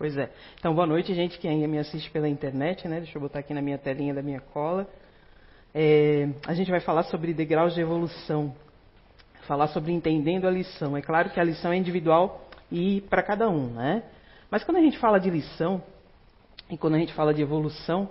Pois é. Então, boa noite, gente que ainda me assiste pela internet, né? Deixa eu botar aqui na minha telinha da minha cola. É, a gente vai falar sobre degraus de evolução. Falar sobre entendendo a lição. É claro que a lição é individual e para cada um, né? Mas quando a gente fala de lição e quando a gente fala de evolução,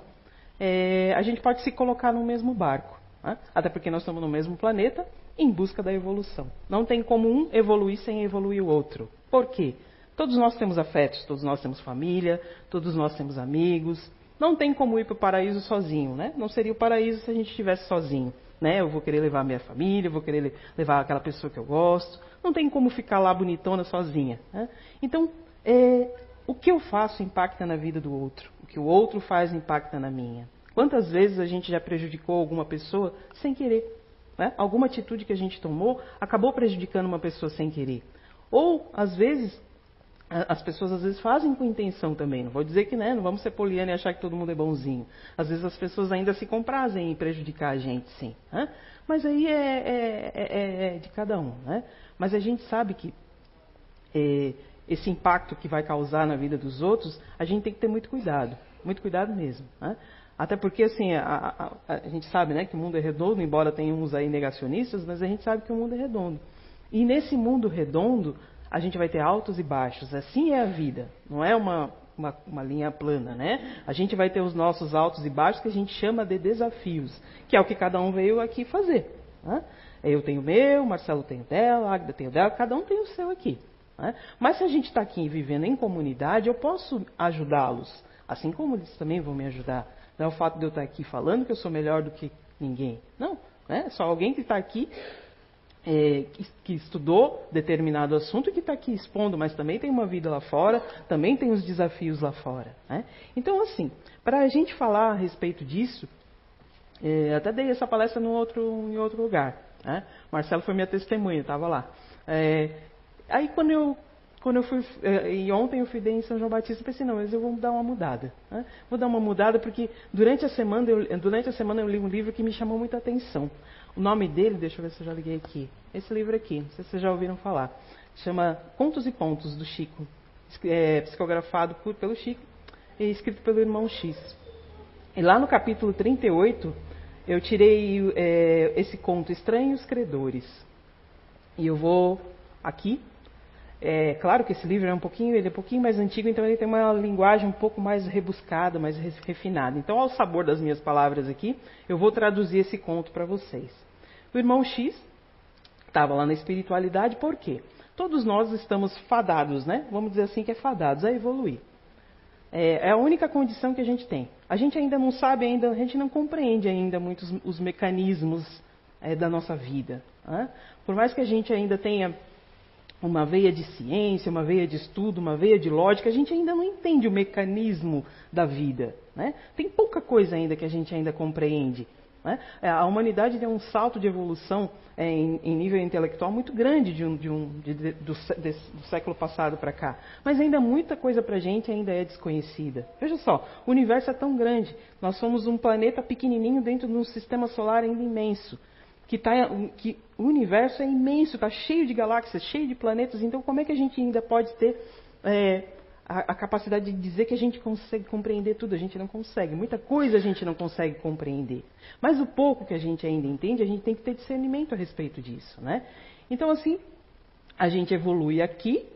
é, a gente pode se colocar no mesmo barco. Né? Até porque nós estamos no mesmo planeta em busca da evolução. Não tem como um evoluir sem evoluir o outro. Por quê? Todos nós temos afetos, todos nós temos família, todos nós temos amigos. Não tem como ir para o paraíso sozinho, né? Não seria o paraíso se a gente estivesse sozinho, né? Eu vou querer levar minha família, vou querer levar aquela pessoa que eu gosto. Não tem como ficar lá bonitona sozinha. Né? Então, é, o que eu faço impacta na vida do outro. O que o outro faz impacta na minha. Quantas vezes a gente já prejudicou alguma pessoa sem querer? Né? Alguma atitude que a gente tomou acabou prejudicando uma pessoa sem querer. Ou, às vezes, as pessoas às vezes fazem com intenção também. Não vou dizer que né, não vamos ser poliana e achar que todo mundo é bonzinho. Às vezes as pessoas ainda se comprazem em prejudicar a gente, sim. Né? Mas aí é, é, é, é, de cada um. Né? Mas a gente sabe que é, esse impacto que vai causar na vida dos outros, a gente tem que ter muito cuidado. Muito cuidado mesmo. Né? Até porque, assim, a, a, a, gente sabe né, que o mundo é redondo, embora tenha uns aí negacionistas, mas a gente sabe que o mundo é redondo. E nesse mundo redondo, a gente vai ter altos e baixos. Assim é a vida. Não é uma, uma, uma, linha plana, né? A gente vai ter os nossos altos e baixos que a gente chama de desafios, que é o que cada um veio aqui fazer. Né? Eu tenho o meu, Marcelo tem o dela, Agda tem o dela, cada um tem o seu aqui. Né? Mas se a gente está aqui vivendo em comunidade, eu posso ajudá-los, assim como eles também vão me ajudar. Não é o fato de eu estar aqui falando que eu sou melhor do que ninguém. Não, né? só alguém que está aqui é, que, que, estudou determinado assunto e que está aqui expondo, mas também tem uma vida lá fora, também tem os desafios lá fora. Né? Então, assim, para a gente falar a respeito disso, é, até dei essa palestra no outro, em outro lugar. Né? Marcelo foi minha testemunha, estava lá. É, aí quando eu quando eu fui é, e ontem eu fui em São João Batista, pensei não, mas eu vou dar uma mudada. Né? Vou dar uma mudada porque durante a semana eu, durante a semana eu li um livro que me chamou muita atenção. O nome dele, deixa eu ver se eu já liguei aqui. Esse livro aqui, não sei se vocês já ouviram falar. Chama Contos e Pontos, do Chico. É, psicografado por, pelo Chico e escrito pelo irmão X. E lá no capítulo 38, eu tirei é, esse conto, Estranhos Credores. E eu vou aqui. É claro que esse livro é um pouquinho, ele é um pouquinho mais antigo, então ele tem uma linguagem um pouco mais rebuscada, mais refinada. Então, ao sabor das minhas palavras aqui, eu vou traduzir esse conto para vocês. O irmão X estava lá na espiritualidade, por quê? Todos nós estamos fadados, né? Vamos dizer assim que é fadados a evoluir. É, é, a única condição que a gente tem. A gente ainda não sabe, ainda, a gente não compreende ainda muitos os mecanismos é, da nossa vida. Né? Por mais que a gente ainda tenha uma veia de ciência, uma veia de estudo, uma veia de lógica, a gente ainda não entende o mecanismo da vida. Né? Tem pouca coisa ainda que a gente ainda compreende. Né? É, a humanidade deu um salto de evolução é, em, em, nível intelectual muito grande de um, de um, de, de, do, do, século passado para cá. Mas ainda muita coisa para a gente ainda é desconhecida. Veja só, o universo é tão grande. Nós somos um planeta pequenininho dentro de um sistema solar ainda imenso. Que, tá, que o universo é imenso, está cheio de galáxias, cheio de planetas. Então, como é que a gente ainda pode ter é, a, a, capacidade de dizer que a gente consegue compreender tudo. A gente não consegue. Muita coisa a gente não consegue compreender. Mas o pouco que a gente ainda entende, a gente tem que ter discernimento a respeito disso. Né? Então, assim, a gente evolui aqui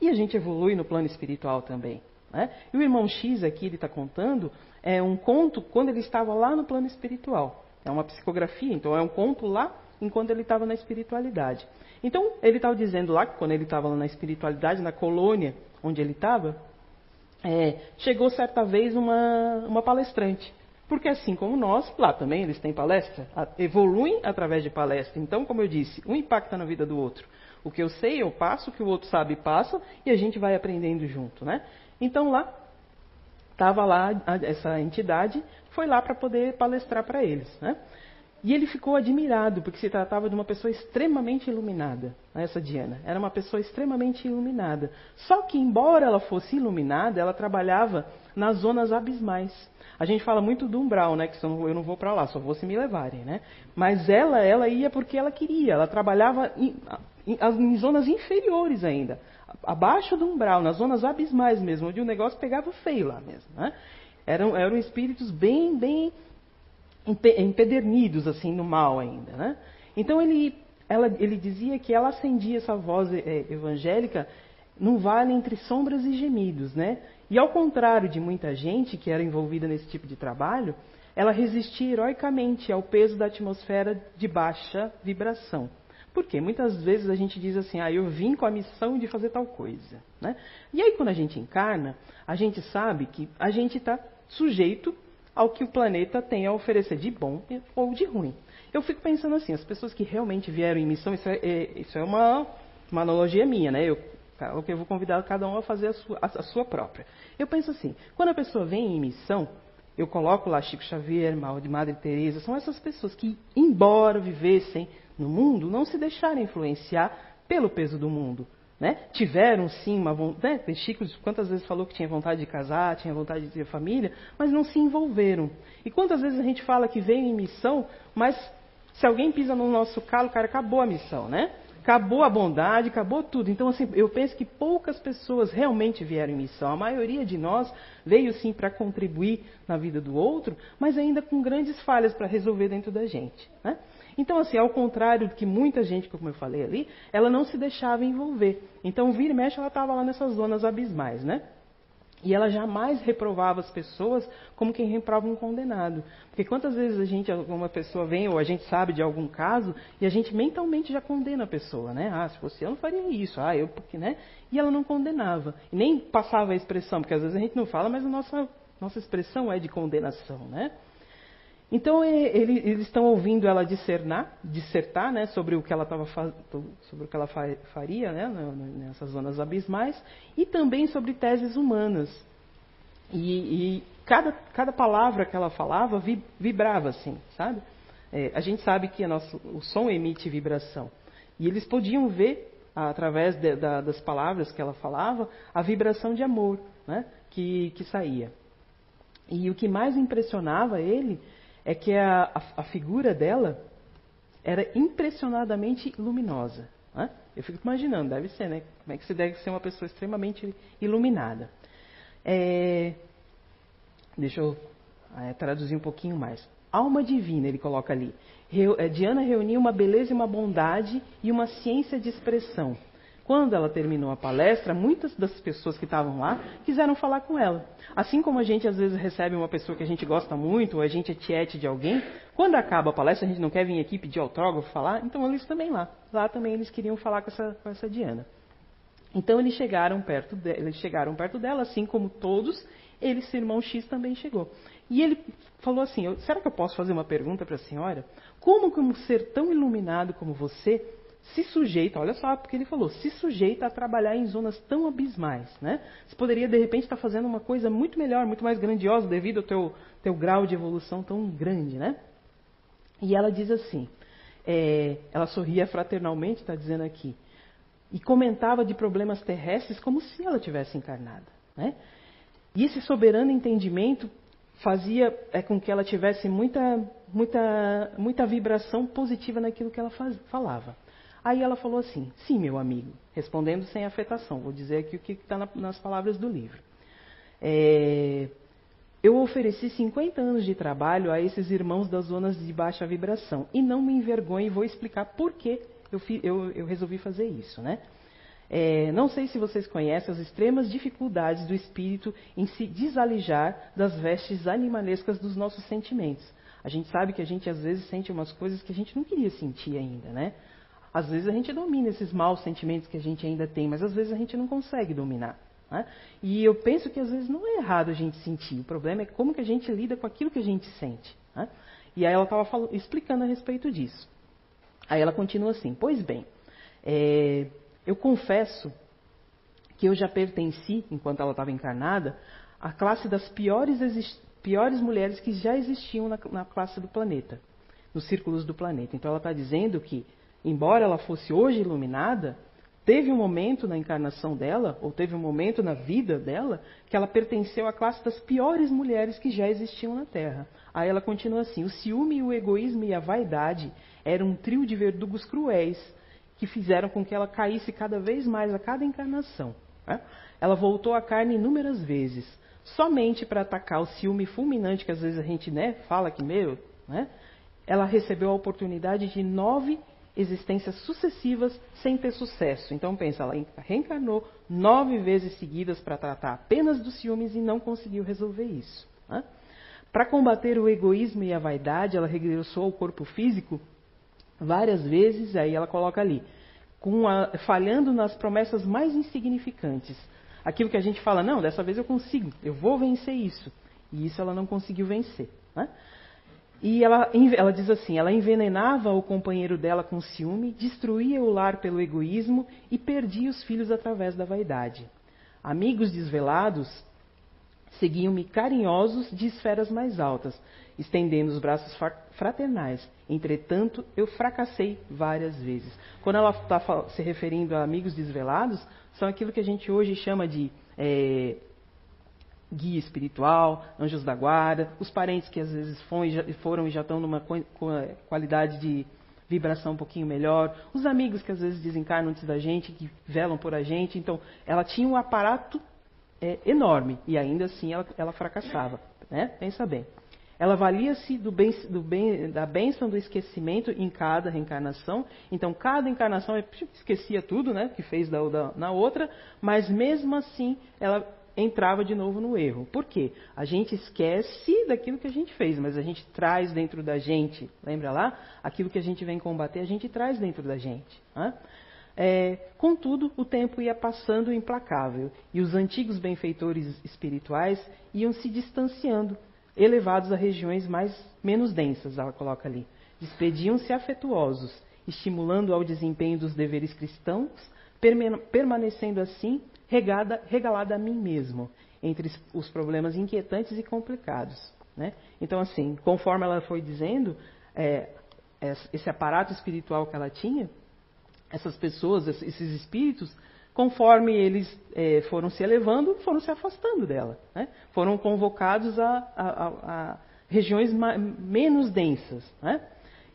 e a gente evolui no plano espiritual também. Né? E o irmão X aqui, ele está contando, é um conto quando ele estava lá no plano espiritual. É uma psicografia, então é um conto lá enquanto ele estava na espiritualidade. Então, ele estava dizendo lá que quando ele estava na espiritualidade, na colônia onde ele estava, é, chegou certa vez uma, uma palestrante. Porque assim como nós, lá também eles têm palestra, evoluem através de palestra. Então, como eu disse, um impacta na vida do outro. O que eu sei, eu passo, o que o outro sabe, passa, e a gente vai aprendendo junto, né? Então lá, estava lá essa entidade, foi lá para poder palestrar para eles, né? E ele ficou admirado, porque se tratava de uma pessoa extremamente iluminada, né, essa Diana. Era uma pessoa extremamente iluminada. Só que, embora ela fosse iluminada, ela trabalhava nas zonas abismais. A gente fala muito do umbral, né? Que eu não vou para lá, só vou se me levarem, né? Mas ela, ela ia porque ela queria. Ela trabalhava em, em, em zonas inferiores ainda. Abaixo do umbral, nas zonas abismais mesmo, onde o negócio pegava feio lá mesmo. Né? Eram, eram espíritos bem, bem empedernidos assim no mal ainda. Né? Então ele, ela, ele dizia que ela acendia essa voz é, evangélica num vale entre sombras e gemidos, né? E ao contrário de muita gente que era envolvida nesse tipo de trabalho, ela resistia heroicamente ao peso da atmosfera de baixa vibração. Porque muitas vezes a gente diz assim, ah, eu vim com a missão de fazer tal coisa. Né? E aí quando a gente encarna, a gente sabe que a gente está sujeito ao que o planeta tem a oferecer de bom ou de ruim. Eu fico pensando assim, as pessoas que realmente vieram em missão, isso é, é isso é uma, uma analogia minha, né? Eu, eu vou convidar cada um a fazer a sua, a, a sua própria. Eu penso assim, quando a pessoa vem em missão, eu coloco lá Chico Xavier, Mal de Madre Teresa, são essas pessoas que, embora vivessem no mundo, não se deixaram influenciar pelo peso do mundo. Né? Tiveram sim uma vontade. Né? Chico quantas vezes falou que tinha vontade de casar, tinha vontade de ter família, mas não se envolveram. E quantas vezes a gente fala que veio em missão, mas se alguém pisa no nosso calo, cara, acabou a missão, né? acabou a bondade, acabou tudo. Então, assim, eu penso que poucas pessoas realmente vieram em missão. A maioria de nós veio sim para contribuir na vida do outro, mas ainda com grandes falhas para resolver dentro da gente. Né? Então, assim, ao contrário do que muita gente, como eu falei ali, ela não se deixava envolver. Então, vira e mexe, ela estava lá nessas zonas abismais, né? E ela jamais reprovava as pessoas como quem reprova um condenado. Porque quantas vezes a gente, alguma pessoa vem, ou a gente sabe de algum caso, e a gente mentalmente já condena a pessoa, né? Ah, se fosse eu não faria isso, ah, eu porque, né? E ela não condenava. E nem passava a expressão, porque às vezes a gente não fala, mas a nossa, nossa expressão é de condenação, né? Então ele, eles estão ouvindo ela discernar, dissertar né, sobre o que ela tava, sobre o que ela faria né, nessas zonas abismais e também sobre teses humanas. E, e cada, cada palavra que ela falava vibrava assim, sabe? É, a gente sabe que nosso, o som emite vibração. E eles podiam ver, através de, da, das palavras que ela falava, a vibração de amor né, que, que saía. E o que mais impressionava ele é que a, a, a figura dela era impressionadamente luminosa. Né? Eu fico imaginando, deve ser, né? Como é que você deve ser uma pessoa extremamente iluminada. É, deixa eu é, traduzir um pouquinho mais. Alma divina, ele coloca ali. É, Diana reuniu uma beleza e uma bondade e uma ciência de expressão quando ela terminou a palestra, muitas das pessoas que estavam lá quiseram falar com ela. Assim como a gente às vezes recebe uma pessoa que a gente gosta muito, ou a gente é tiete de alguém, quando acaba a palestra a gente não quer vir aqui pedir autógrafo, falar, então eles também lá. Lá também eles queriam falar com essa, com essa Diana. Então eles chegaram perto de, eles chegaram perto dela, assim como todos, ele, seu irmão X, também chegou. E ele falou assim: será que eu posso fazer uma pergunta para a senhora? Como que um ser tão iluminado como você se sujeita, olha só porque ele falou, se sujeita a trabalhar em zonas tão abismais, né? Você poderia de repente estar fazendo uma coisa muito melhor, muito mais grandiosa devido ao teu, teu grau de evolução tão grande, né? E ela diz assim, é, ela sorria fraternalmente, está dizendo aqui, e comentava de problemas terrestres como se ela tivesse encarnada, né? E esse soberano entendimento fazia é, com que ela tivesse muita, muita, muita vibração positiva naquilo que ela faz, falava. Aí ela falou assim: Sim, meu amigo, respondendo sem afetação. Vou dizer aqui o que está na, nas palavras do livro. É, eu ofereci 50 anos de trabalho a esses irmãos das zonas de baixa vibração e não me envergonho e vou explicar por que eu, eu, eu resolvi fazer isso, né? É, não sei se vocês conhecem as extremas dificuldades do espírito em se desalijar das vestes animalescas dos nossos sentimentos. A gente sabe que a gente às vezes sente umas coisas que a gente não queria sentir ainda, né? Às vezes a gente domina esses maus sentimentos que a gente ainda tem, mas às vezes a gente não consegue dominar. Né? E eu penso que às vezes não é errado a gente sentir. O problema é como que a gente lida com aquilo que a gente sente. Né? E aí ela estava explicando a respeito disso. Aí ela continua assim: Pois bem, é, eu confesso que eu já pertenci, enquanto ela estava encarnada, à classe das piores, piores mulheres que já existiam na, na classe do planeta, nos círculos do planeta. Então ela está dizendo que embora ela fosse hoje iluminada, teve um momento na encarnação dela, ou teve um momento na vida dela, que ela pertenceu à classe das piores mulheres que já existiam na Terra. Aí ela continua assim: o ciúme, o egoísmo e a vaidade eram um trio de verdugos cruéis que fizeram com que ela caísse cada vez mais a cada encarnação. Né? Ela voltou à carne inúmeras vezes, somente para atacar o ciúme fulminante que às vezes a gente né, fala que meu, né? ela recebeu a oportunidade de nove existências sucessivas sem ter sucesso. Então pensa, ela reencarnou nove vezes seguidas para tratar apenas dos ciúmes e não conseguiu resolver isso. Né? Para combater o egoísmo e a vaidade, ela regressou ao corpo físico várias vezes, aí ela coloca ali, a, falhando nas promessas mais insignificantes. Aquilo que a gente fala, não, dessa vez eu consigo, eu vou vencer isso. E isso ela não conseguiu vencer. Né? E ela, ela diz assim: ela envenenava o companheiro dela com ciúme, destruía o lar pelo egoísmo e perdia os filhos através da vaidade. Amigos desvelados seguiam-me carinhosos de esferas mais altas, estendendo os braços fraternais. Entretanto, eu fracassei várias vezes. Quando ela está se referindo a amigos desvelados, são aquilo que a gente hoje chama de é, guia espiritual, anjos da guarda, os parentes que às vezes foram e já estão numa qualidade de vibração um pouquinho melhor, os amigos que às vezes desencarnam antes da gente, que velam por a gente. Então, ela tinha um aparato é, enorme e ainda assim ela, ela fracassava. Né? Pensa bem. Ela valia-se do bem, do bem, da bênção do esquecimento em cada reencarnação. Então, cada encarnação esquecia tudo né, que fez da, da, na outra, mas mesmo assim ela entrava de novo no erro. Por quê? A gente esquece daquilo que a gente fez, mas a gente traz dentro da gente, lembra lá? Aquilo que a gente vem combater, a gente traz dentro da gente. Né? É, contudo, o tempo ia passando implacável e os antigos benfeitores espirituais iam se distanciando, elevados a regiões mais menos densas, ela coloca ali. Despediam-se afetuosos, estimulando ao desempenho dos deveres cristãos, permanecendo assim regada, regalada a mim mesmo, entre os problemas inquietantes e complicados. Né? Então, assim, conforme ela foi dizendo, é, esse aparato espiritual que ela tinha, essas pessoas, esses espíritos, conforme eles é, foram se elevando, foram se afastando dela. Né? Foram convocados a, a, a regiões menos densas. Né?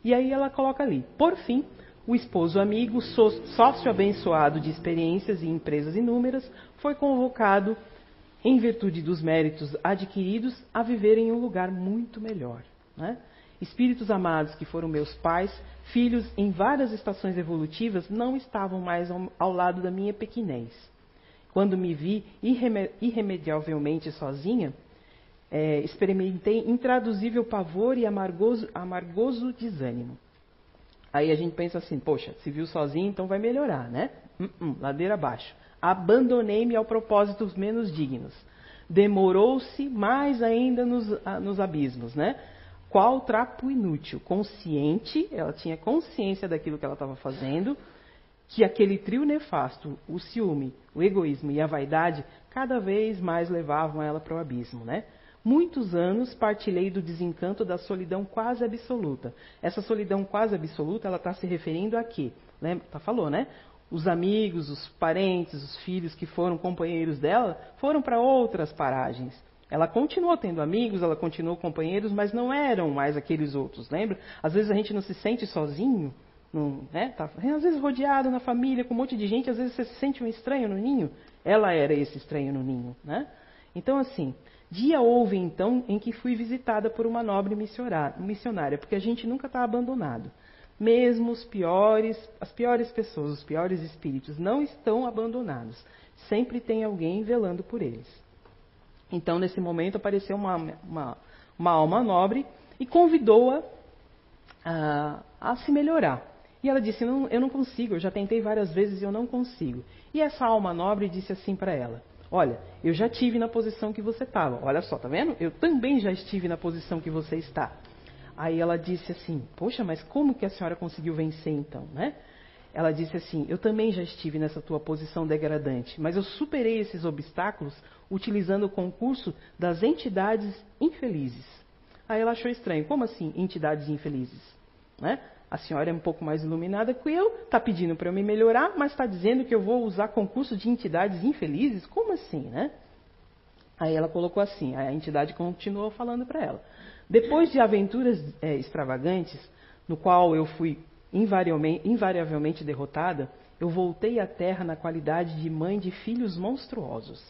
E aí ela coloca ali, por fim, o esposo amigo, sócio abençoado de experiências e empresas inúmeras, foi convocado, em virtude dos méritos adquiridos, a viver em um lugar muito melhor. Né? Espíritos amados que foram meus pais, filhos em várias estações evolutivas, não estavam mais ao, lado da minha pequenez. Quando me vi irremediavelmente sozinha, é, experimentei intraduzível pavor e amargoso, amargoso desânimo. Aí a gente pensa assim, poxa, se viu sozinho, então vai melhorar, né? Uh -uh, ladeira abaixo. Abandonei-me ao propósitos menos dignos. Demorou-se mais ainda nos, nos abismos, né? Qual trapo inútil, consciente, ela tinha consciência daquilo que ela estava fazendo, que aquele trio nefasto, o ciúme, o egoísmo e a vaidade, cada vez mais levavam ela para o abismo, né? Muitos anos partilhei do desencanto da solidão quase absoluta. Essa solidão quase absoluta, ela está se referindo a quê? Lembra? Tá, falou, né? Os amigos, os parentes, os filhos que foram companheiros dela foram para outras paragens. Ela continuou tendo amigos, ela continuou companheiros, mas não eram mais aqueles outros, lembra? Às vezes a gente não se sente sozinho, não, né? tá, às vezes rodeado na família com um monte de gente, às vezes você se sente um estranho no ninho. Ela era esse estranho no ninho, né? Então assim, Dia houve então em que fui visitada por uma nobre missionária, porque a gente nunca está abandonado. Mesmo os piores, as piores pessoas, os piores espíritos não estão abandonados. Sempre tem alguém velando por eles. Então, nesse momento, apareceu uma, uma, uma alma nobre e convidou-a a, se melhorar. E ela disse: não, Eu não consigo, eu já tentei várias vezes e eu não consigo. E essa alma nobre disse assim para ela: Olha, eu já tive na posição que você estava. Olha só, tá vendo? Eu também já estive na posição que você está. Aí ela disse assim: Poxa, mas como que a senhora conseguiu vencer então, né? Ela disse assim: Eu também já estive nessa tua posição degradante, mas eu superei esses obstáculos utilizando o concurso das entidades infelizes. Aí ela achou estranho: Como assim, entidades infelizes? Né? A senhora é um pouco mais iluminada que eu, está pedindo para eu me melhorar, mas está dizendo que eu vou usar concurso de entidades infelizes? Como assim, né? Aí ela colocou assim, a entidade continuou falando para ela. Depois de aventuras é, extravagantes, no qual eu fui invariavelmente, derrotada, eu voltei à Terra na qualidade de mãe de filhos monstruosos.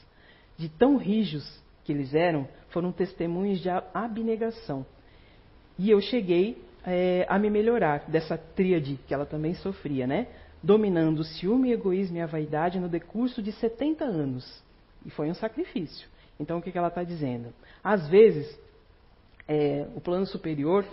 De tão rijos que eles eram, foram testemunhos de abnegação. E eu cheguei é, a me melhorar dessa tríade que ela também sofria, né? Dominando o ciúme, egoísmo e a vaidade no decurso de 70 anos. E foi um sacrifício. Então, o que, que ela está dizendo? Às vezes, é, o plano superior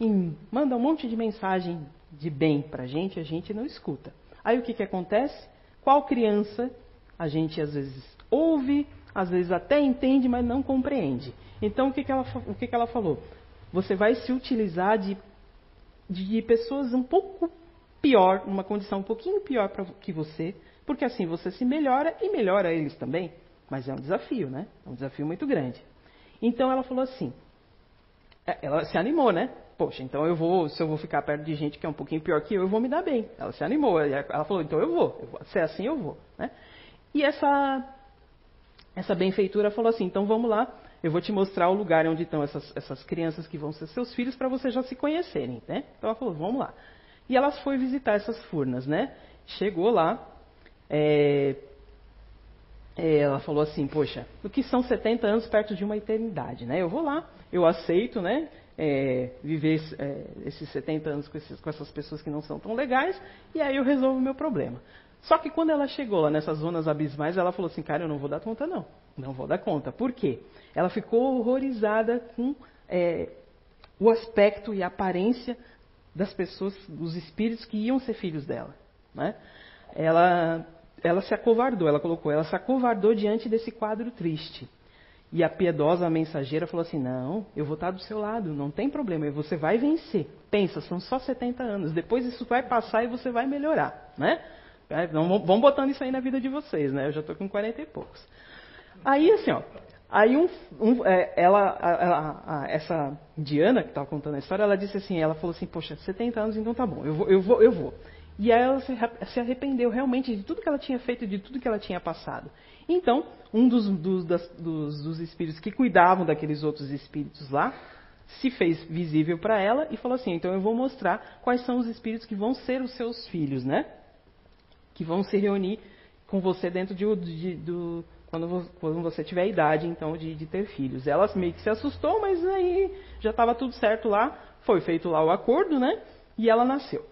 em, manda um monte de mensagem de bem para a gente, a gente não escuta. Aí o que, que acontece? Qual criança a gente às vezes ouve, às vezes até entende, mas não compreende. Então o que, que, ela, o que, que ela falou? Você vai se utilizar de, de pessoas um pouco pior, numa condição um pouquinho pior pra, que você, porque assim você se melhora e melhora eles também. Mas é um desafio, né? É um desafio muito grande. Então ela falou assim, é, ela se animou, né? Poxa, então eu vou, se eu vou ficar perto de gente que é um pouquinho pior que eu, eu vou me dar bem. Ela se animou, ela falou, então eu vou, eu vou se é assim eu vou, né? E essa essa benfeitura falou assim, então vamos lá, eu vou te mostrar o lugar onde estão essas, essas crianças que vão ser seus filhos para vocês já se conhecerem, né? Então ela falou, vamos lá. E ela foi visitar essas furnas, né? Chegou lá, é, ela falou assim, poxa, o que são 70 anos perto de uma eternidade, né? Eu vou lá, eu aceito, né? É, viver é, esses 70 anos com, esses, com, essas pessoas que não são tão legais, e aí eu resolvo o meu problema. Só que quando ela chegou lá nessas zonas abismais, ela falou assim, cara, eu não vou dar conta não. Não vou dar conta. Por quê? Ela ficou horrorizada com é, o aspecto e a aparência das pessoas, dos espíritos que iam ser filhos dela. Né? Ela, ela se acovardou, ela colocou, ela se acovardou diante desse quadro triste. E a piedosa mensageira falou assim: Não, eu vou estar do seu lado, não tem problema, você vai vencer. Pensa, são só 70 anos, depois isso vai passar e você vai melhorar. Né? É, vão botando isso aí na vida de vocês, né? Eu já estou com 40 e poucos. Aí, assim, ó, aí um, um, é, ela, a, a, a, essa Diana que estava contando a história, ela disse assim, ela falou assim, poxa, 70 anos, então tá bom, eu vou, eu vou, eu vou. E aí ela se, arrependeu realmente de tudo que ela tinha feito, de tudo que ela tinha passado. Então, um dos, dos, das, dos, dos espíritos que cuidavam daqueles outros espíritos lá, se fez visível para ela e falou assim: então eu vou mostrar quais são os espíritos que vão ser os seus filhos, né? Que vão se reunir com você dentro de, de, do, quando, quando você tiver a idade, então, de, de, ter filhos. Ela meio que se assustou, mas aí já estava tudo certo lá, foi feito lá o acordo, né? E ela nasceu.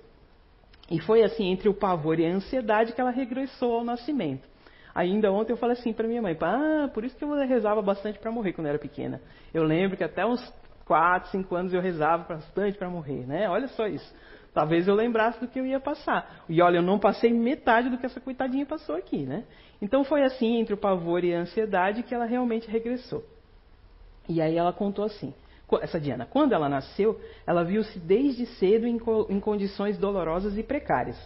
E foi assim, entre o pavor e a ansiedade, que ela regressou ao nascimento. Ainda ontem eu falei assim para minha mãe, ah, por isso que eu rezava bastante para morrer quando eu era pequena. Eu lembro que até uns 4, 5 anos eu rezava bastante para morrer, né? Olha só isso. Talvez eu lembrasse do que eu ia passar. E olha, eu não passei metade do que essa coitadinha passou aqui, né? Então foi assim, entre o pavor e a ansiedade, que ela realmente regressou. E aí ela contou assim: essa Diana, quando ela nasceu, ela viu-se desde cedo em, em condições dolorosas e precárias.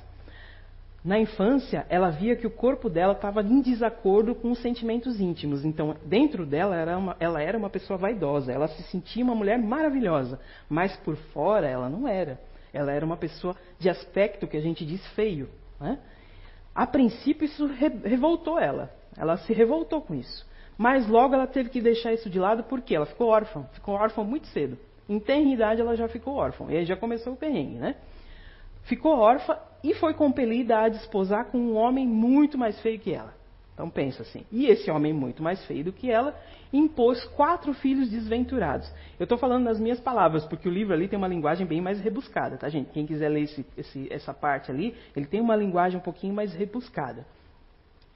Na infância, ela via que o corpo dela estava em desacordo com os sentimentos íntimos. Então, dentro dela, era uma, ela era uma pessoa vaidosa. Ela se sentia uma mulher maravilhosa. Mas por fora, ela não era. Ela era uma pessoa de aspecto que a gente diz feio. Né? A princípio, isso re revoltou ela. Ela se revoltou com isso. Mas logo ela teve que deixar isso de lado porque ela ficou órfã. Ficou órfã muito cedo. Em tenra idade, ela já ficou órfã. E aí já começou o perrengue, né? ficou órfã e foi compelida a desposar com um homem muito mais feio que ela. Então pensa assim. E esse homem muito mais feio do que ela impôs quatro filhos desventurados. Eu estou falando nas minhas palavras, porque o livro ali tem uma linguagem bem mais rebuscada, tá gente? Quem quiser ler esse, esse, essa parte ali, ele tem uma linguagem um pouquinho mais rebuscada.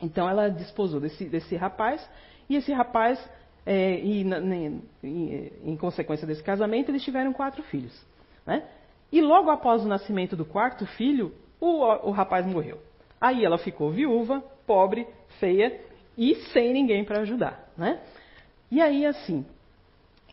Então ela desposou desse, desse rapaz, e esse rapaz, é, e, em, em, em consequência desse casamento, eles tiveram quatro filhos. Né? E logo após o nascimento do quarto filho, o, o rapaz morreu. Aí ela ficou viúva, pobre, feia e sem ninguém para ajudar, né? E aí assim,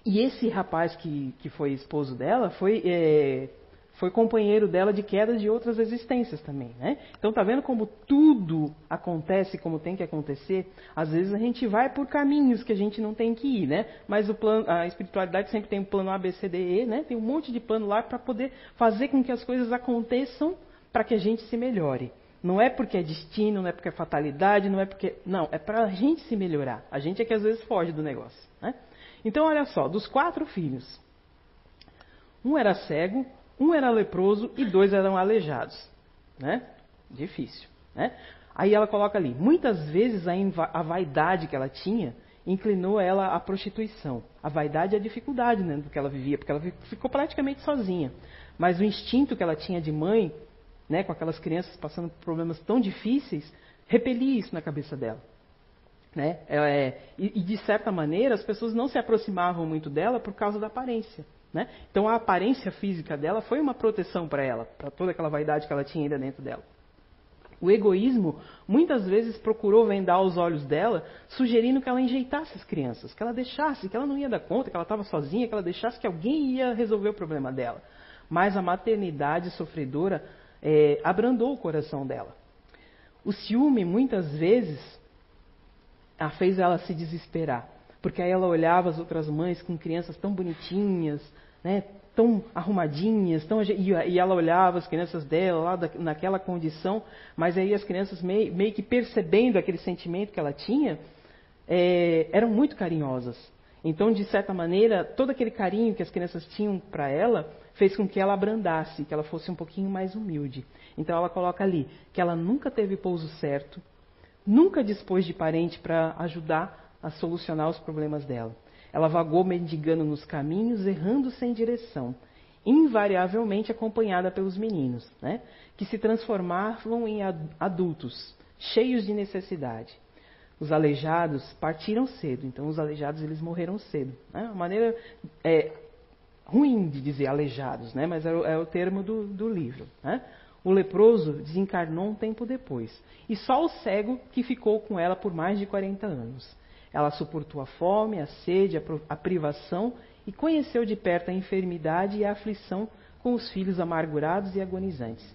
e esse rapaz que, que foi esposo dela foi é, foi companheiro dela de quedas de outras existências também, né? Então tá vendo como tudo acontece como tem que acontecer? Às vezes a gente vai por caminhos que a gente não tem que ir, né? Mas o plano, a espiritualidade sempre tem um plano A, B, C, D, E, né? Tem um monte de plano lá para poder fazer com que as coisas aconteçam para que a gente se melhore. Não é porque é destino, não é porque é fatalidade, não é porque. Não, é para a gente se melhorar. A gente é que às vezes foge do negócio. Né? Então, olha só, dos quatro filhos, um era cego, Um era leproso e dois eram aleijados. Né? Difícil. Né? Aí ela coloca ali: muitas vezes a, a vaidade que ela tinha inclinou ela à prostituição. A vaidade e a dificuldade né, do que ela vivia, porque ela ficou praticamente sozinha. Mas o instinto que ela tinha de mãe, né, com aquelas crianças passando por problemas tão difíceis, repelia isso na cabeça dela. Né? É, é, e, e, de certa maneira, as pessoas não se aproximavam muito dela por causa da aparência. Né? Então, a aparência física dela foi uma proteção para ela, para toda aquela vaidade que ela tinha ainda dentro dela. O egoísmo muitas vezes procurou vendar os olhos dela, sugerindo que ela enjeitasse as crianças, que ela deixasse, que ela não ia dar conta, que ela estava sozinha, que ela deixasse que alguém ia resolver o problema dela. Mas a maternidade sofredora é, abrandou o coração dela. O ciúme, muitas vezes, a fez ela se desesperar. Porque aí ela olhava as outras mães com crianças tão bonitinhas, né, tão arrumadinhas, tão, e, ela olhava as crianças dela lá da, naquela condição, mas aí as crianças meio, meio, que percebendo aquele sentimento que ela tinha, é, eram muito carinhosas. Então, de certa maneira, todo aquele carinho que as crianças tinham para ela fez com que ela abrandasse, que ela fosse um pouquinho mais humilde. Então, ela coloca ali que ela nunca teve pouso certo, nunca dispôs de parente para ajudar a solucionar os problemas dela. Ela vagou mendigando nos caminhos, errando sem direção, invariavelmente acompanhada pelos meninos, né, que se transformavam em adultos, cheios de necessidade. Os aleijados partiram cedo, então os aleijados eles morreram cedo. Né, uma maneira é, ruim de dizer aleijados, né, mas é o, é o termo do, do livro. Né. O leproso desencarnou um tempo depois. E só o cego que ficou com ela por mais de 40 anos. Ela suportou a fome, a sede, a privação e conheceu de perto a enfermidade e a aflição com os filhos amargurados e agonizantes.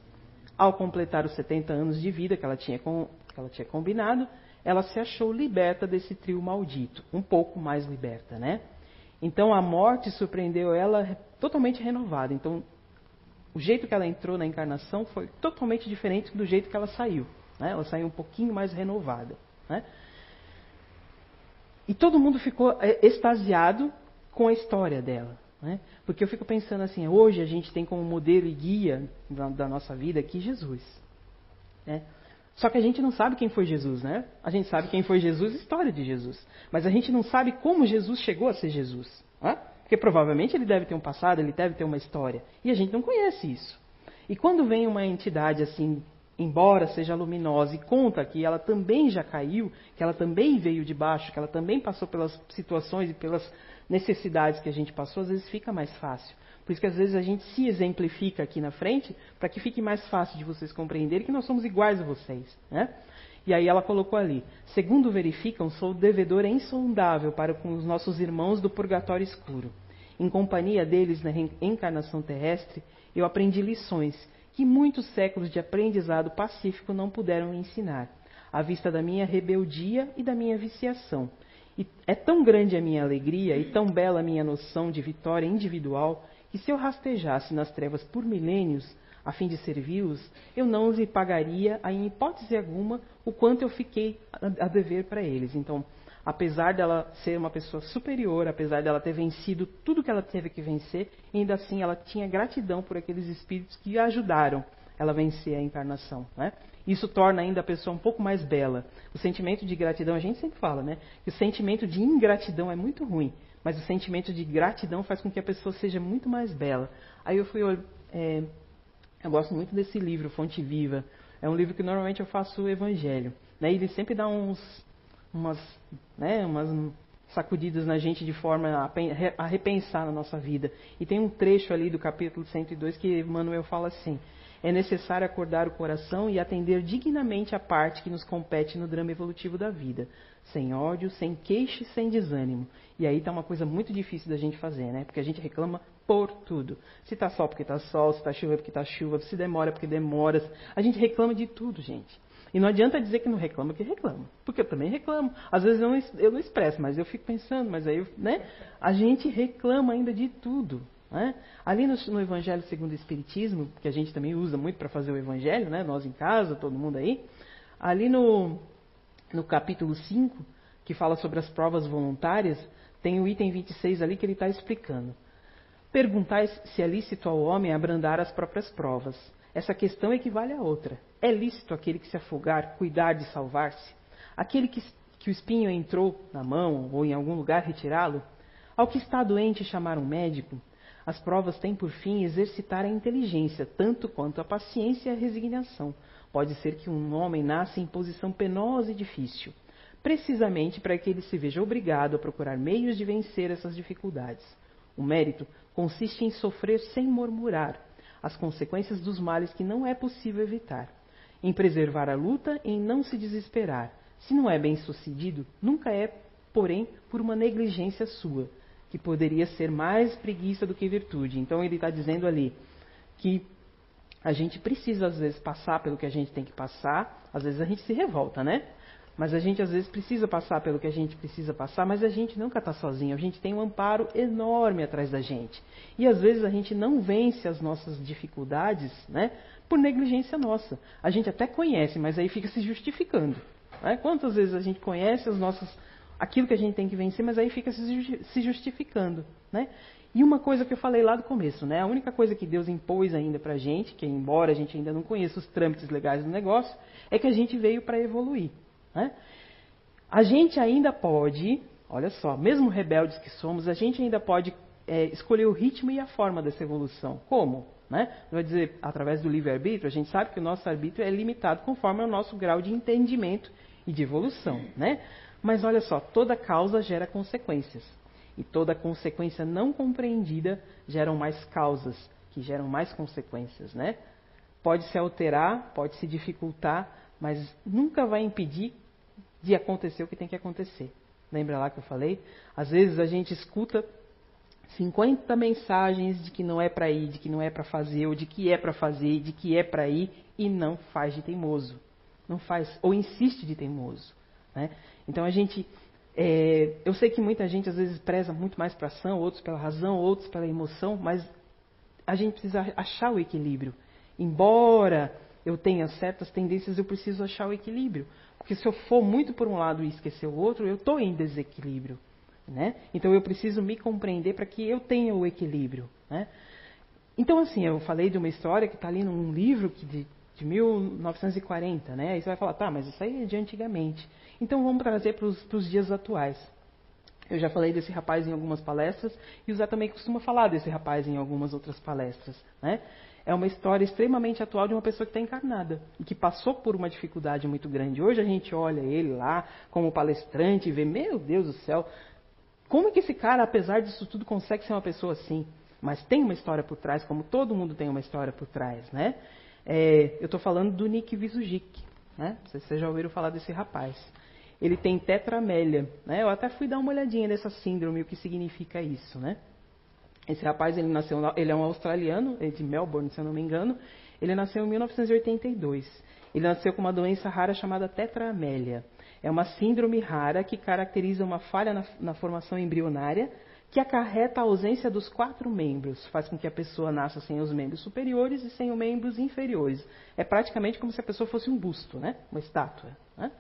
Ao completar os 70 anos de vida que ela tinha, com, que ela tinha combinado, ela se achou liberta desse trio maldito, um pouco mais liberta, né? Então a morte surpreendeu ela totalmente renovada. Então o jeito que ela entrou na encarnação foi totalmente diferente do jeito que ela saiu. Né? Ela saiu um pouquinho mais renovada. Né? E todo mundo ficou é, extasiado com a história dela. Né? Porque eu fico pensando assim, hoje a gente tem como modelo e guia da, da nossa vida aqui Jesus. Né? Só que a gente não sabe quem foi Jesus, né? A gente sabe quem foi Jesus, história de Jesus. Mas a gente não sabe como Jesus chegou a ser Jesus. Né? Porque provavelmente ele deve ter um passado, ele deve ter uma história. E a gente não conhece isso. E quando vem uma entidade assim, embora seja luminosa, e conta que ela também já caiu, que ela também veio de baixo, que ela também passou pelas situações e pelas necessidades que a gente passou, às vezes fica mais fácil. Por isso que às vezes a gente se exemplifica aqui na frente, para que fique mais fácil de vocês compreenderem que nós somos iguais a vocês. Né? E aí ela colocou ali: segundo verificam, sou devedor insondável para com os nossos irmãos do purgatório escuro. Em companhia deles na encarnação terrestre, eu aprendi lições que muitos séculos de aprendizado pacífico não puderam ensinar, à vista da minha rebeldia e da minha viciação. E é tão grande a minha alegria e tão bela a minha noção de vitória individual que se eu rastejasse nas trevas por milênios, a fim de servi-los, eu não lhe pagaria, em hipótese alguma, o quanto eu fiquei a dever para eles. Então, apesar dela ser uma pessoa superior, apesar dela ter vencido tudo que ela teve que vencer, ainda assim ela tinha gratidão por aqueles espíritos que a ajudaram ela vencer a encarnação. Né? Isso torna ainda a pessoa um pouco mais bela. O sentimento de gratidão, a gente sempre fala, né? Que o sentimento de ingratidão é muito ruim, mas o sentimento de gratidão faz com que a pessoa seja muito mais bela. Aí eu fui é, eu gosto muito desse livro, Fonte Viva. É um livro que normalmente eu faço o evangelho. Né? Ele sempre dá uns, umas, né, umas sacudidas na gente de forma a, a repensar na nossa vida. E tem um trecho ali do capítulo 102 que Manuel fala assim: é necessário acordar o coração e atender dignamente a parte que nos compete no drama evolutivo da vida, sem ódio, sem queixa e sem desânimo. E aí está uma coisa muito difícil da gente fazer, né? Porque a gente reclama por tudo. Se está sol porque está sol, se está chuva porque está chuva, se demora porque demora. A gente reclama de tudo, gente. E não adianta dizer que não reclama, que reclama. Porque eu também reclamo. Às vezes eu não, eu não expresso, mas eu fico pensando, mas aí, né? A gente reclama ainda de tudo. Né? Ali no, no, Evangelho segundo o Espiritismo, que a gente também usa muito para fazer o Evangelho, né? nós em casa, todo mundo aí, ali no, no capítulo 5, que fala sobre as provas voluntárias, tem o item 26 ali que ele está explicando. Perguntais se é lícito ao homem abrandar as próprias provas. Essa questão equivale a outra. É lícito aquele que se afogar cuidar de salvar-se? Aquele que, que o espinho entrou na mão ou em algum lugar retirá-lo? Ao que está doente chamar um médico? As provas têm por fim exercitar a inteligência, tanto quanto a paciência e a resignação. Pode ser que um homem nasça em posição penosa e difícil, precisamente para que ele se veja obrigado a procurar meios de vencer essas dificuldades. O mérito consiste em sofrer sem murmurar as consequências dos males que não é possível evitar, em preservar a luta, em não se desesperar. Se não é bem sucedido, nunca é, porém, por uma negligência sua, que poderia ser mais preguiça do que virtude. Então ele está dizendo ali que a gente precisa às vezes passar pelo que a gente tem que passar, às vezes a gente se revolta, né? Mas a gente às vezes precisa passar pelo que a gente precisa passar, mas a gente nunca está sozinho. A gente tem um amparo enorme atrás da gente. E às vezes a gente não vence as nossas dificuldades, né? Por negligência nossa. A gente até conhece, mas aí fica se justificando. Né? Quantas vezes a gente conhece as nossas, aquilo que a gente tem que vencer, mas aí fica se justificando, né? E uma coisa que eu falei lá do começo, né? A única coisa que Deus impôs ainda para a gente, que embora a gente ainda não conheça os trâmites legais do negócio, é que a gente veio para evoluir. Né? A gente ainda pode, olha só, mesmo rebeldes que somos, a gente ainda pode é, escolher o ritmo e a forma dessa evolução. Como? Né? Vai dizer, através do livre-arbítrio, a gente sabe que o nosso arbítrio é limitado conforme o nosso grau de entendimento e de evolução. Né? Mas olha só, toda causa gera consequências. E toda consequência não compreendida geram mais causas, que geram mais consequências. Né? Pode se alterar, pode se dificultar, mas nunca vai impedir de acontecer o que tem que acontecer. Lembra lá que eu falei? Às vezes a gente escuta 50 mensagens de que não é para ir, de que não é para fazer, ou de que é para fazer, de que é para ir, e não faz de teimoso. Não faz, ou insiste de teimoso. Né? Então a gente. É, eu sei que muita gente às vezes preza muito mais para ação, outros pela razão, outros pela emoção, mas a gente precisa achar o equilíbrio. Embora eu tenha certas tendências, eu preciso achar o equilíbrio. Porque se eu for muito por um lado e esquecer o outro, eu estou em desequilíbrio. Né? Então eu preciso me compreender para que eu tenha o equilíbrio. Né? Então, assim, eu falei de uma história que está ali num livro que de, de 1940, né? Aí você vai falar, tá, mas isso aí é de antigamente. Então vamos trazer para os dias atuais. Eu já falei desse rapaz em algumas palestras e o Zé também costuma falar desse rapaz em algumas outras palestras. Né? é uma história extremamente atual de uma pessoa que está encarnada e que passou por uma dificuldade muito grande. Hoje a gente olha ele lá como palestrante e vê, meu Deus do céu, como é que esse cara, apesar disso tudo, consegue ser uma pessoa assim? Mas tem uma história por trás, como todo mundo tem uma história por trás, né? É, eu estou falando do Nick Visujic, né? Vocês já ouviram falar desse rapaz. Ele tem tetramélia, né? Eu até fui dar uma olhadinha nessa síndrome, o que significa isso, né? Esse rapaz, ele nasceu, ele é um australiano, é de Melbourne, se eu não me engano. Ele nasceu em 1982. Ele nasceu com uma doença rara chamada tetramélia. É uma síndrome rara que caracteriza uma falha na, na formação embrionária que acarreta a ausência dos quatro membros, faz com que a pessoa nasça sem os membros superiores e sem os membros inferiores. É praticamente como se a pessoa fosse um busto, né? uma estátua. Né?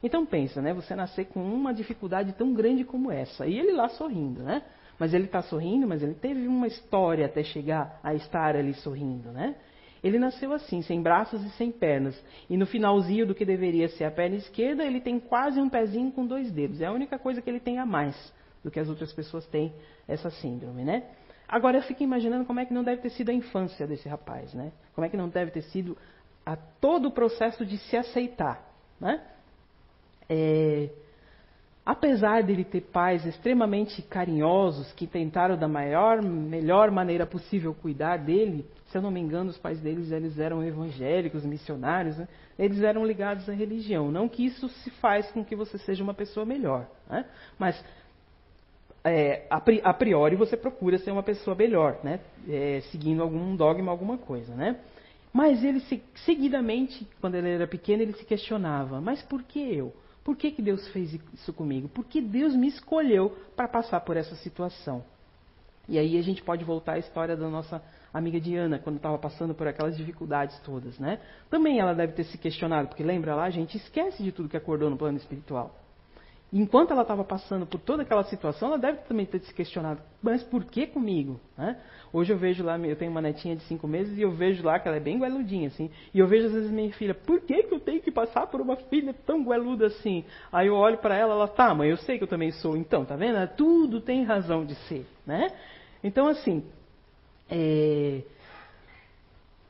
Então pensa, né? você nascer com uma dificuldade tão grande como essa, e ele lá sorrindo, né? Mas ele está sorrindo, mas ele teve uma história até chegar a estar ali sorrindo, né? Ele nasceu assim, sem braços e sem pernas. E no finalzinho do que deveria ser a perna esquerda, ele tem quase um pezinho com dois dedos. É a única coisa que ele tem a mais do que as outras pessoas têm essa síndrome, né? Agora eu fico imaginando como é que não deve ter sido a infância desse rapaz, né? Como é que não deve ter sido a todo o processo de se aceitar, né? É, Apesar dele ter pais extremamente carinhosos que tentaram da maior, melhor maneira possível cuidar dele, se eu não me engano, os pais deles eles eram evangélicos, missionários, né? eles eram ligados à religião. Não que isso se faz com que você seja uma pessoa melhor, né? mas é, a priori você procura ser uma pessoa melhor, né? É, seguindo algum dogma, alguma coisa. Né? Mas ele, seguidamente, quando ele era pequeno, ele se questionava: mas por que eu? Por que, que Deus fez isso comigo? Por que Deus me escolheu para passar por essa situação? E aí a gente pode voltar à história da nossa amiga Diana, quando estava passando por aquelas dificuldades todas, né? Também ela deve ter se questionado, porque lembra lá, a gente esquece de tudo que acordou no plano espiritual. Enquanto ela estava passando por toda aquela situação, ela deve também ter se questionado, mas por que comigo? Né? Hoje eu vejo lá, eu tenho uma netinha de cinco meses e eu vejo lá que ela é bem gueludinha, assim. E eu vejo às vezes minha filha, por que, que eu tenho que passar por uma filha tão gueluda assim? Aí eu olho para ela, ela, tá, mãe, eu sei que eu também sou. Então, tá vendo? Tudo tem razão de ser, né? Então, assim, é,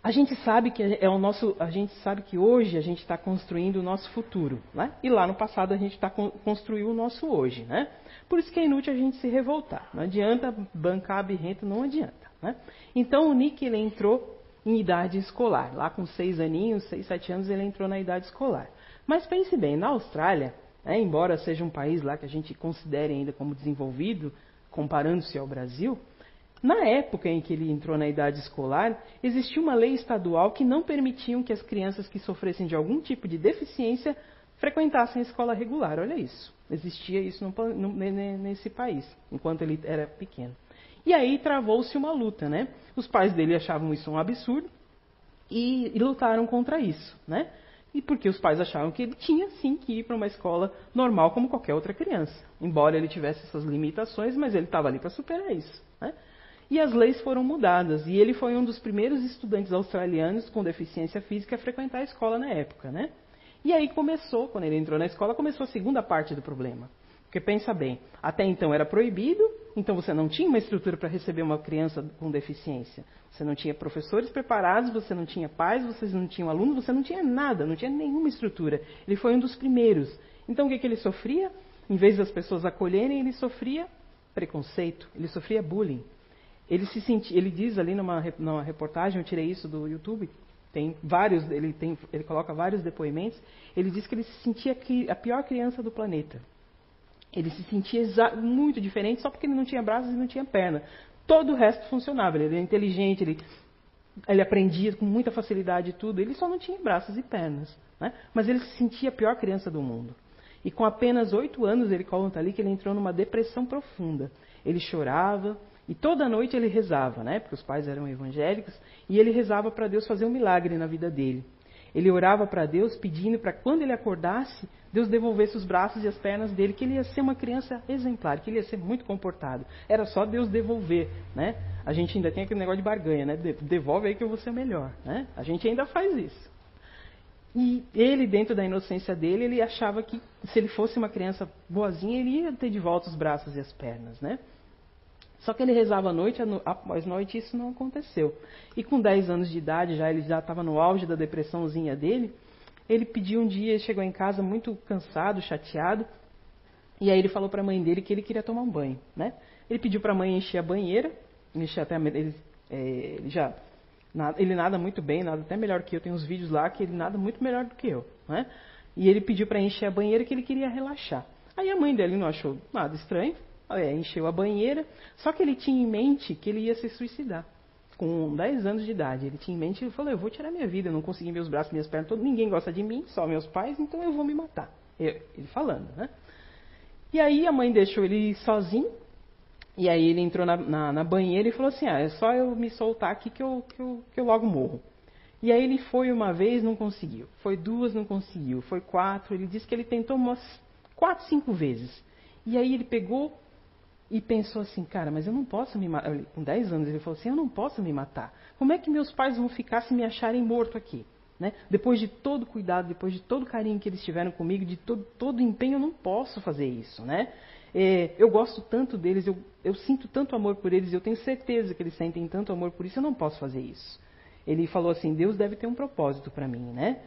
a gente sabe que é o nosso, a gente sabe que hoje a gente está construindo o nosso futuro, né? E lá no passado a gente está construindo o nosso hoje, né? Por isso que é inútil a gente se revoltar. Não adianta bancar a birrenta, não adianta, né? Então o Nick ele entrou em idade escolar, lá com seis aninhos, seis, sete anos ele entrou na idade escolar. Mas pense bem, na Austrália, né, embora seja um país lá que a gente considere ainda como desenvolvido, comparando-se ao Brasil, na época em que ele entrou na idade escolar, existia uma lei estadual que não permitia que as crianças que sofressem de algum tipo de deficiência frequentassem a escola regular. Olha isso. Existia isso no, no, nesse país, enquanto ele era pequeno. E aí travou-se uma luta, né? Os pais dele achavam isso um absurdo e, e lutaram contra isso, né? E porque os pais achavam que ele tinha sim que ir para uma escola normal como qualquer outra criança. Embora ele tivesse essas limitações, mas ele estava ali para superar isso. Né? E as leis foram mudadas. E ele foi um dos primeiros estudantes australianos com deficiência física a frequentar a escola na época, né? E aí começou, quando ele entrou na escola, começou a segunda parte do problema. Porque pensa bem, até então era proibido, então você não tinha uma estrutura para receber uma criança com deficiência. Você não tinha professores preparados, você não tinha pais, vocês não tinham alunos, você não tinha nada, não tinha nenhuma estrutura. Ele foi um dos primeiros. Então o que, que ele sofria? Em vez das pessoas acolherem, ele sofria preconceito, ele sofria bullying. Ele se ele diz ali numa, numa reportagem, eu tirei isso do YouTube, tem vários, ele, tem, ele coloca vários depoimentos. Ele diz que ele se sentia a pior criança do planeta. Ele se sentia muito diferente só porque ele não tinha braços e não tinha perna. Todo o resto funcionava. Ele era inteligente, ele, ele aprendia com muita facilidade tudo. Ele só não tinha braços e pernas. Né? Mas ele se sentia a pior criança do mundo. E com apenas oito anos, ele conta ali que ele entrou numa depressão profunda. Ele chorava, e toda noite ele rezava, né? Porque os pais eram evangélicos, e ele rezava para Deus fazer um milagre na vida dele. Ele orava para Deus pedindo para quando ele acordasse, Deus devolvesse os braços e as pernas dele, que ele ia ser uma criança exemplar, que ele ia ser muito comportado. Era só Deus devolver, né? A gente ainda tem aquele negócio de barganha, né? Devolve aí que eu vou ser melhor, né? A gente ainda faz isso. E ele, dentro da inocência dele, ele achava que se ele fosse uma criança boazinha, ele ia ter de volta os braços e as pernas, né? Só que ele rezava noite após noite isso não aconteceu. E com 10 anos de idade, já ele já estava no auge da depressãozinha dele, ele pediu um dia, chegou em casa muito cansado, chateado, e aí ele falou para a mãe dele que ele queria tomar um banho, né? Ele pediu para a mãe encher a banheira, encher até ele, é, ele já ele nada muito bem, nada até melhor que eu. Tem uns vídeos lá que ele nada muito melhor do que eu, né? E ele pediu para encher a banheira que ele queria relaxar. Aí a mãe dele não achou nada estranho, é, encheu a banheira, só que ele tinha em mente que ele ia se suicidar. Com 10 anos de idade, ele tinha em mente, ele falou, eu vou tirar minha vida, eu não consegui meus braços, minhas pernas, todo, ninguém gosta de mim, só meus pais, então eu vou me matar. Eu, ele falando, né? E aí a mãe deixou ele sozinho, e aí ele entrou na, na, na, banheira e falou assim, ah, é só eu me soltar aqui que eu, que eu, que eu logo morro. E aí ele foi uma vez, não conseguiu. Foi duas, não conseguiu. Foi quatro. Ele disse que ele tentou umas quatro, cinco vezes. E aí ele pegou, e pensou assim, cara, mas eu não posso me matar. Com 10 anos ele falou assim, eu não posso me matar. Como é que meus pais vão ficar se me acharem morto aqui? Né? Depois de todo cuidado, depois de todo carinho que eles tiveram comigo, de todo, todo empenho, eu não posso fazer isso, né? É, eu gosto tanto deles, eu, eu sinto tanto amor por eles, eu tenho certeza que eles sentem tanto amor por isso, eu não posso fazer isso. Ele falou assim, Deus deve ter um propósito para mim, né?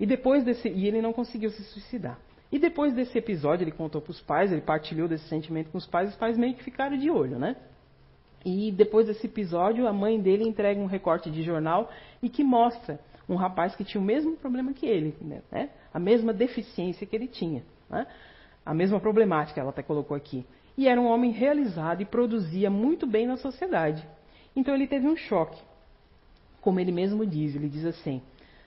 E depois desse, e ele não conseguiu se suicidar. E depois desse episódio, ele contou para os pais, ele partilhou desse sentimento com os pais, os pais meio que ficaram de olho, né? E depois desse episódio, a mãe dele entrega um recorte de jornal e que mostra um rapaz que tinha o mesmo problema que ele, né? a mesma deficiência que ele tinha, né? a mesma problemática, ela até colocou aqui. E era um homem realizado e produzia muito bem na sociedade. Então ele teve um choque. Como ele mesmo diz, ele diz assim: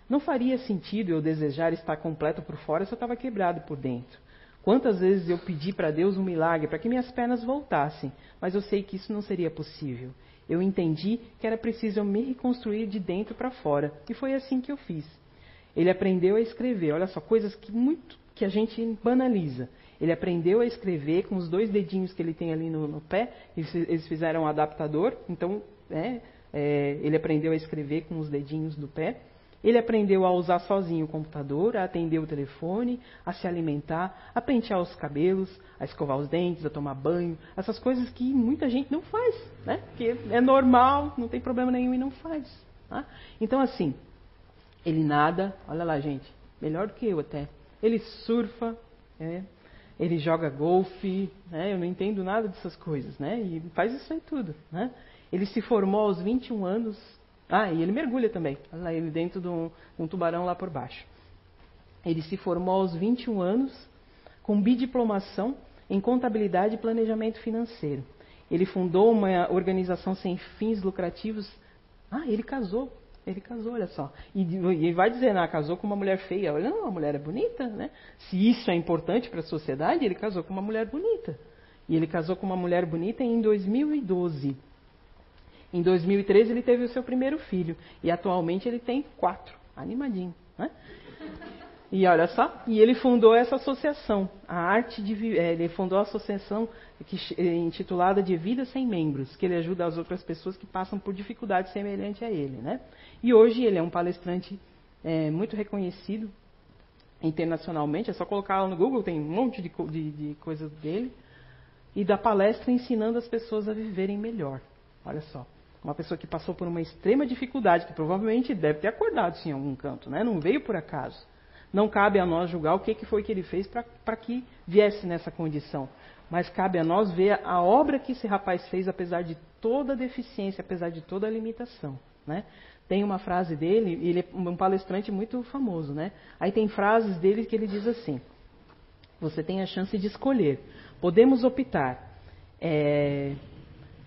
não faria sentido eu desejar estar completo por fora se eu estava quebrado por dentro. Quantas vezes eu pedi para Deus um milagre para que minhas pernas voltassem, mas eu sei que isso não seria possível. Eu entendi que era preciso eu me reconstruir de dentro para fora, e foi assim que eu fiz. Ele aprendeu a escrever. Olha só, coisas que muito que a gente banaliza. Ele aprendeu a escrever com os dois dedinhos que ele tem ali no, no pé. Eles, fizeram um adaptador. Então, é, é, ele aprendeu a escrever com os dedinhos do pé. Ele aprendeu a usar sozinho o computador, a atender o telefone, a se alimentar, a pentear os cabelos, a escovar os dentes, a tomar banho, essas coisas que muita gente não faz, né? Que é normal, não tem problema nenhum e não faz. Tá? Então, assim, ele nada, olha lá, gente, melhor do que eu até. Ele surfa, é, ele joga golfe, né? eu não entendo nada dessas coisas, né? E faz isso aí tudo, né? Ele se formou aos 21 anos. Ah, e ele mergulha também. Lá, ele dentro de um, um tubarão lá por baixo. Ele se formou aos 21 anos com bidiplomação em contabilidade e planejamento financeiro. Ele fundou uma organização sem fins lucrativos. Ah, ele casou ele casou, olha só. E, e vai dizer, ah, casou com uma mulher feia. Olha, não, a mulher é bonita, né? Se isso é importante para a sociedade, ele casou com uma mulher bonita. E ele casou com uma mulher bonita em 2012. Em 2013 ele teve o seu primeiro filho. E atualmente ele tem quatro. Animadinho, né? E olha só, e ele fundou essa associação, a arte de é, ele fundou a associação que, intitulada de Vida Sem Membros, que ele ajuda as outras pessoas que passam por dificuldades semelhantes a ele, né? E hoje ele é um palestrante é, muito reconhecido internacionalmente, é só colocar lá no Google, tem um monte de, de, de coisas dele, e dá palestra ensinando as pessoas a viverem melhor. Olha só, uma pessoa que passou por uma extrema dificuldade, que provavelmente deve ter acordado sim, em algum canto, né? não veio por acaso. Não cabe a nós julgar o que, que foi que ele fez para que viesse nessa condição. Mas cabe a nós ver a obra que esse rapaz fez, apesar de toda a deficiência, apesar de toda a limitação. Né? Tem uma frase dele, ele é um palestrante muito famoso, né? Aí tem frases dele que ele diz assim: Você tem a chance de escolher. Podemos optar é,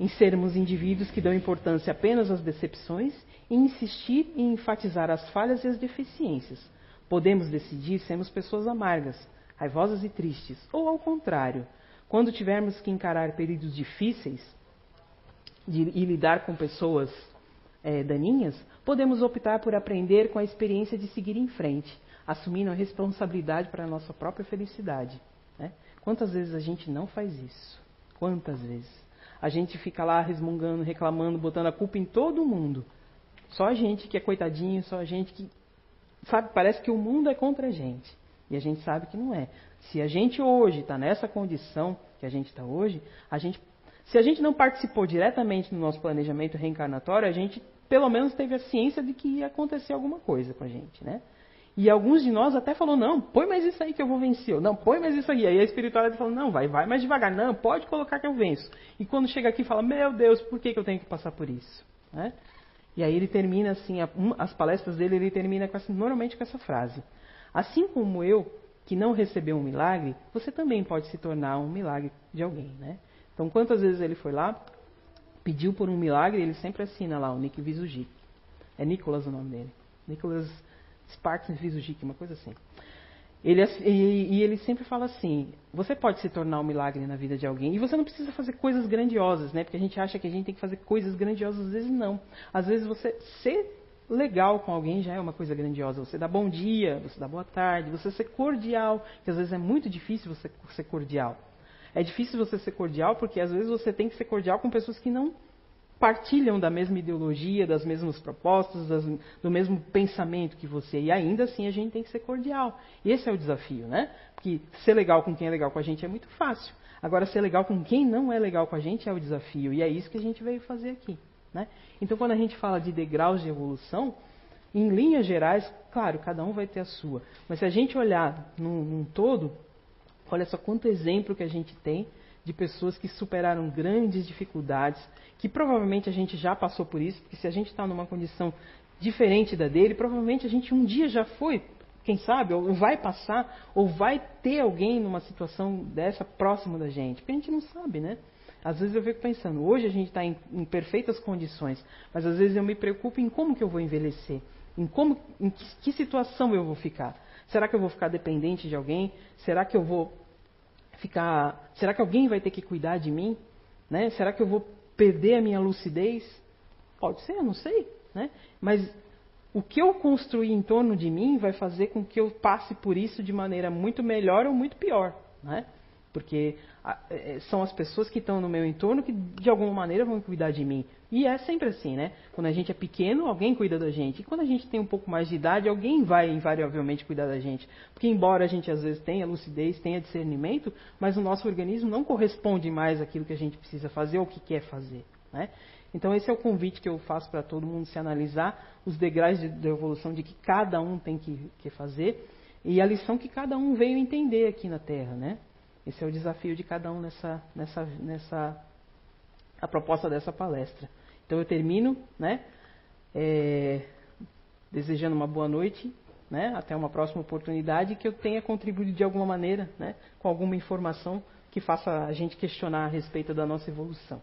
em sermos indivíduos que dão importância apenas às decepções e insistir em enfatizar as falhas e as deficiências. Podemos decidir sermos pessoas amargas, raivosas e tristes, ou ao contrário, quando tivermos que encarar períodos difíceis de, e lidar com pessoas é, daninhas, podemos optar por aprender com a experiência de seguir em frente, assumindo a responsabilidade para a nossa própria felicidade. Né? Quantas vezes a gente não faz isso? Quantas vezes? A gente fica lá resmungando, reclamando, botando a culpa em todo mundo. Só a gente que é coitadinho, só a gente que sabe, parece que o mundo é contra a gente. E a gente sabe que não é. Se a gente hoje está nessa condição que a gente está hoje, a gente, se a gente não participou diretamente no nosso planejamento reencarnatório, a gente pelo menos teve a ciência de que ia acontecer alguma coisa com a gente, né? E alguns de nós até falou, não, põe mais isso aí que eu vou vencer. Não, põe mais isso aí. Aí a espiritualidade falou, não, vai, vai mais devagar. Não, pode colocar que eu venço. E quando chega aqui fala, meu Deus, por que, que eu tenho que passar por isso? Né? E aí ele termina assim, as palestras dele, ele termina com essa, normalmente com essa frase. Assim como eu, que não recebeu um milagre, você também pode se tornar um milagre de alguém, né? Então, quantas vezes ele foi lá, pediu por um milagre, ele sempre assina lá, o Nick Visujic. É Nicolas o nome dele. Nicolas Sparks Visujic, uma coisa assim. Ele, e, e, ele sempre fala assim: você pode se tornar um milagre na vida de alguém e você não precisa fazer coisas grandiosas, né? Porque a gente acha que a gente tem que fazer coisas grandiosas, às vezes não. Às vezes você ser legal com alguém já é uma coisa grandiosa. Você dá bom dia, você dá boa tarde, você ser cordial, que às vezes é muito difícil você ser cordial. É difícil você ser cordial porque às vezes você tem que ser cordial com pessoas que não partilham da mesma ideologia, das mesmas propostas, das, do mesmo pensamento que você. E ainda assim a gente tem que ser cordial. Esse é o desafio, né? Porque ser legal com quem é legal com a gente é muito fácil. Agora, ser legal com quem não é legal com a gente é o desafio. E é isso que a gente veio fazer aqui. Né? Então, quando a gente fala de degraus de evolução, em linhas gerais, claro, cada um vai ter a sua. Mas se a gente olhar num, num todo, olha só quanto exemplo que a gente tem de pessoas que superaram grandes dificuldades, que provavelmente a gente já passou por isso, porque se a gente está numa condição diferente da dele, provavelmente a gente um dia já foi, quem sabe, ou vai passar, ou vai ter alguém numa situação dessa próximo da gente, porque a gente não sabe, né? Às vezes eu fico pensando, hoje a gente está em, em, perfeitas condições, mas às vezes eu me preocupo em como que eu vou envelhecer, em como, em que, que situação eu vou ficar. Será que eu vou ficar dependente de alguém? Será que eu vou ficar. Será que alguém vai ter que cuidar de mim? Né? Será que eu vou perder a minha lucidez? Pode ser, eu não sei. Né? Mas o que eu construir em torno de mim vai fazer com que eu passe por isso de maneira muito melhor ou muito pior, né? Porque é, são as pessoas que estão no meu entorno que de alguma maneira vão cuidar de mim. E é sempre assim, né? Quando a gente é pequeno, alguém cuida da gente. E quando a gente tem um pouco mais de idade, alguém vai invariavelmente cuidar da gente. Porque embora a gente às vezes tenha lucidez, tenha discernimento, mas o nosso organismo não corresponde mais àquilo que a gente precisa fazer ou que quer fazer, né? Então esse é o convite que eu faço para todo mundo se analisar os degraus de, de evolução de que cada um tem que, que fazer e a lição que cada um veio entender aqui na Terra, né? Esse é o desafio de cada um nessa, nessa, nessa a proposta dessa palestra. Então eu termino, né? É, desejando uma boa noite, né? Até uma próxima oportunidade que eu tenha contribuído de alguma maneira, né? Com alguma informação que faça a gente questionar a respeito da nossa evolução.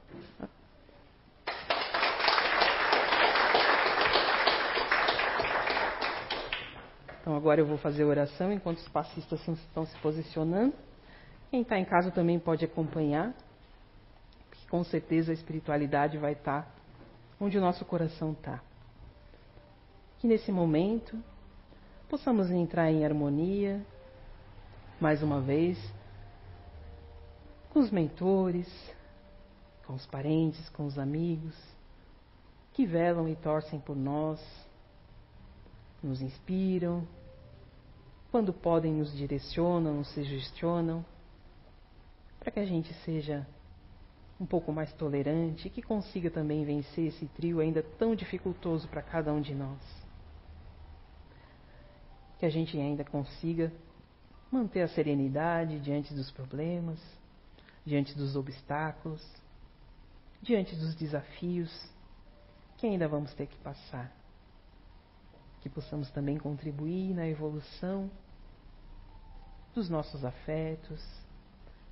Então agora eu vou fazer a oração enquanto os passistas estão se posicionando. Quem está em casa também pode acompanhar, porque com certeza a espiritualidade vai estar tá onde o nosso coração está. Que nesse momento possamos entrar em harmonia, mais uma vez, com os mentores, com os parentes, com os amigos, que velam e torcem por nós, nos inspiram, quando podem nos direcionam, nos sugestionam, para que a gente seja um pouco mais tolerante e que consiga também vencer esse trio ainda tão dificultoso para cada um de nós. Que a gente ainda consiga manter a serenidade diante dos problemas, diante dos obstáculos, diante dos desafios que ainda vamos ter que passar que possamos também contribuir na evolução dos nossos afetos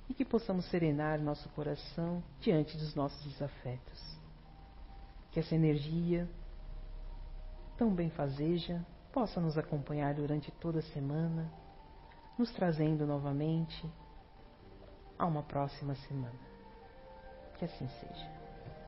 e que possamos serenar nosso coração diante dos nossos desafetos. Que essa energia tão benfazeja possa nos acompanhar durante toda a semana, nos trazendo novamente a uma próxima semana. Que assim seja.